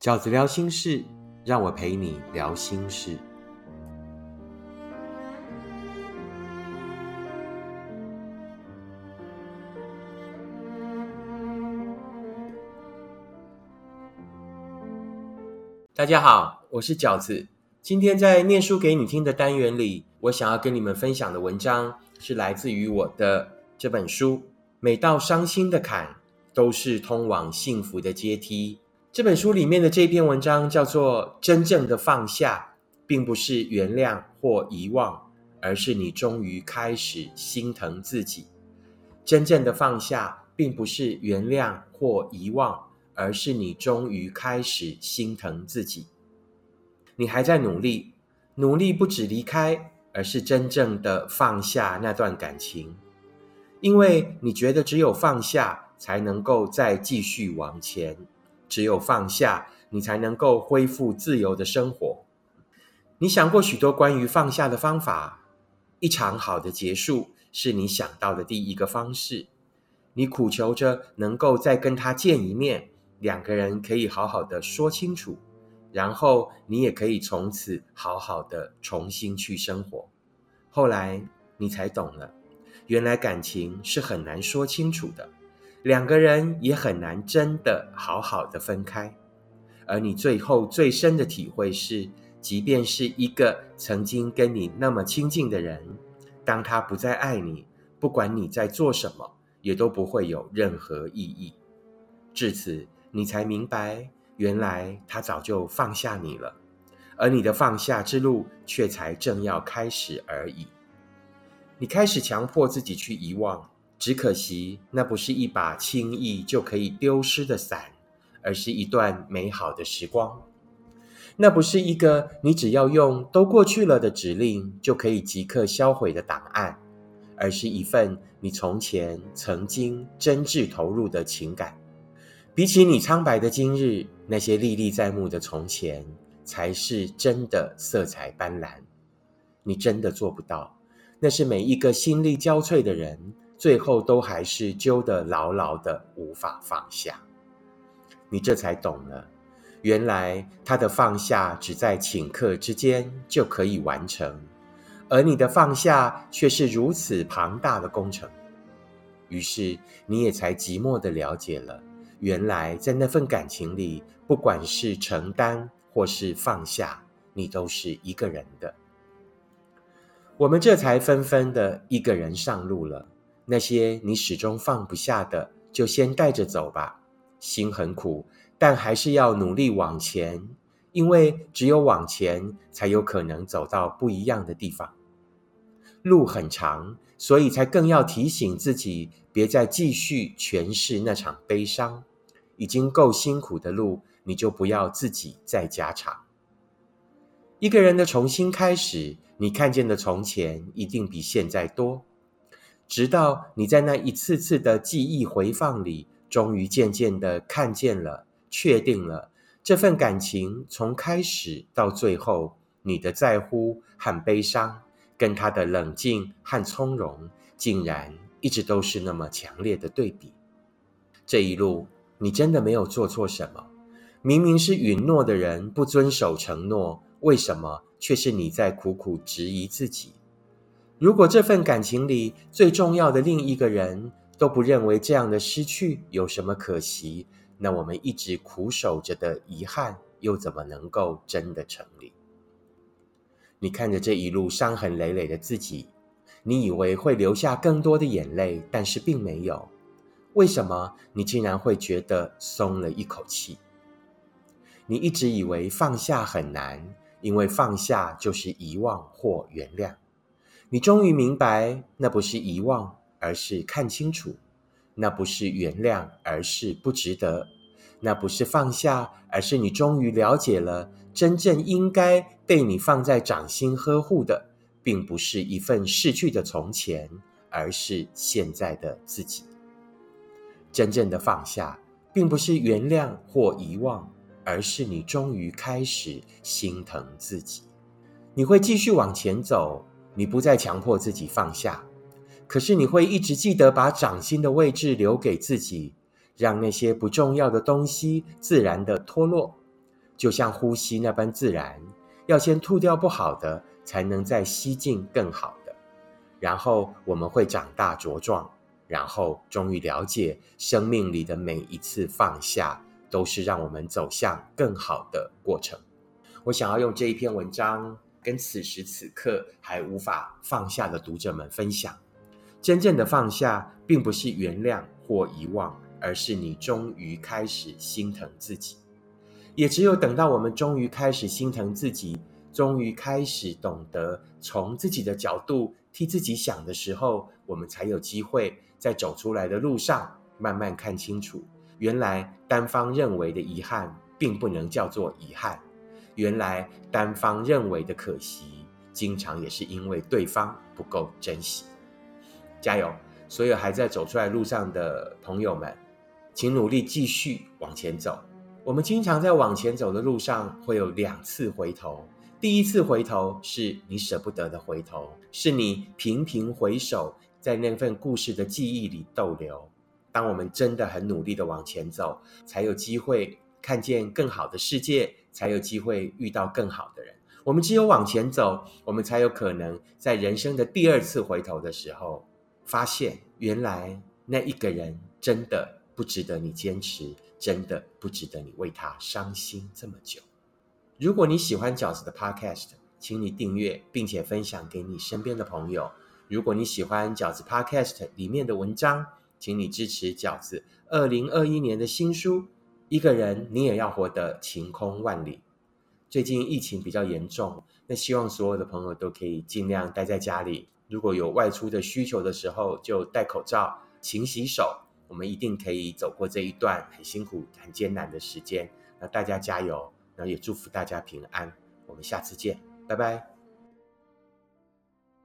饺子聊心事，让我陪你聊心事。大家好，我是饺子。今天在念书给你听的单元里，我想要跟你们分享的文章是来自于我的这本书。每道伤心的坎，都是通往幸福的阶梯。这本书里面的这篇文章叫做《真正的放下》，并不是原谅或遗忘，而是你终于开始心疼自己。真正的放下，并不是原谅或遗忘，而是你终于开始心疼自己。你还在努力，努力不止离开，而是真正的放下那段感情，因为你觉得只有放下，才能够再继续往前。只有放下，你才能够恢复自由的生活。你想过许多关于放下的方法，一场好的结束是你想到的第一个方式。你苦求着能够再跟他见一面，两个人可以好好的说清楚，然后你也可以从此好好的重新去生活。后来你才懂了，原来感情是很难说清楚的。两个人也很难真的好好的分开，而你最后最深的体会是，即便是一个曾经跟你那么亲近的人，当他不再爱你，不管你在做什么，也都不会有任何意义。至此，你才明白，原来他早就放下你了，而你的放下之路却才正要开始而已。你开始强迫自己去遗忘。只可惜，那不是一把轻易就可以丢失的伞，而是一段美好的时光。那不是一个你只要用“都过去了”的指令就可以即刻销毁的档案，而是一份你从前曾经真挚投入的情感。比起你苍白的今日，那些历历在目的从前，才是真的色彩斑斓。你真的做不到，那是每一个心力交瘁的人。最后都还是揪得牢牢的，无法放下。你这才懂了，原来他的放下只在顷刻之间就可以完成，而你的放下却是如此庞大的工程。于是你也才寂寞的了解了，原来在那份感情里，不管是承担或是放下，你都是一个人的。我们这才纷纷的一个人上路了。那些你始终放不下的，就先带着走吧。心很苦，但还是要努力往前，因为只有往前，才有可能走到不一样的地方。路很长，所以才更要提醒自己，别再继续诠释那场悲伤。已经够辛苦的路，你就不要自己再加长。一个人的重新开始，你看见的从前一定比现在多。直到你在那一次次的记忆回放里，终于渐渐的看见了、确定了这份感情从开始到最后，你的在乎和悲伤，跟他的冷静和从容，竟然一直都是那么强烈的对比。这一路你真的没有做错什么，明明是允诺的人不遵守承诺，为什么却是你在苦苦质疑自己？如果这份感情里最重要的另一个人都不认为这样的失去有什么可惜，那我们一直苦守着的遗憾又怎么能够真的成立？你看着这一路伤痕累累的自己，你以为会留下更多的眼泪，但是并没有。为什么你竟然会觉得松了一口气？你一直以为放下很难，因为放下就是遗忘或原谅。你终于明白，那不是遗忘，而是看清楚；那不是原谅，而是不值得；那不是放下，而是你终于了解了，真正应该被你放在掌心呵护的，并不是一份逝去的从前，而是现在的自己。真正的放下，并不是原谅或遗忘，而是你终于开始心疼自己。你会继续往前走。你不再强迫自己放下，可是你会一直记得把掌心的位置留给自己，让那些不重要的东西自然的脱落。就像呼吸那般自然，要先吐掉不好的，才能再吸进更好的。然后我们会长大茁壮，然后终于了解，生命里的每一次放下，都是让我们走向更好的过程。我想要用这一篇文章，跟此时此刻还无法放下的读者们分享：真正的放下，并不是原谅或遗忘，而是你终于开始心疼自己。也只有等到我们终于开始心疼自己，终于开始懂得从自己的角度替自己想的时候，我们才有机会在走出来的路上慢慢看清楚，原来单方认为的遗憾并不能叫做遗憾，原来单方认为的可惜，经常也是因为对方不够珍惜。加油，所有还在走出来路上的朋友们，请努力继续往前走。我们经常在往前走的路上会有两次回头，第一次回头是你舍不得的回头，是你频频回首，在那份故事的记忆里逗留。当我们真的很努力的往前走，才有机会看见更好的世界，才有机会遇到更好的人。我们只有往前走，我们才有可能在人生的第二次回头的时候，发现原来那一个人真的不值得你坚持。真的不值得你为他伤心这么久。如果你喜欢饺子的 Podcast，请你订阅并且分享给你身边的朋友。如果你喜欢饺子 Podcast 里面的文章，请你支持饺子二零二一年的新书《一个人你也要活得晴空万里》。最近疫情比较严重，那希望所有的朋友都可以尽量待在家里。如果有外出的需求的时候，就戴口罩、勤洗手。我们一定可以走过这一段很辛苦、很艰难的时间。那大家加油，然后也祝福大家平安。我们下次见，拜拜。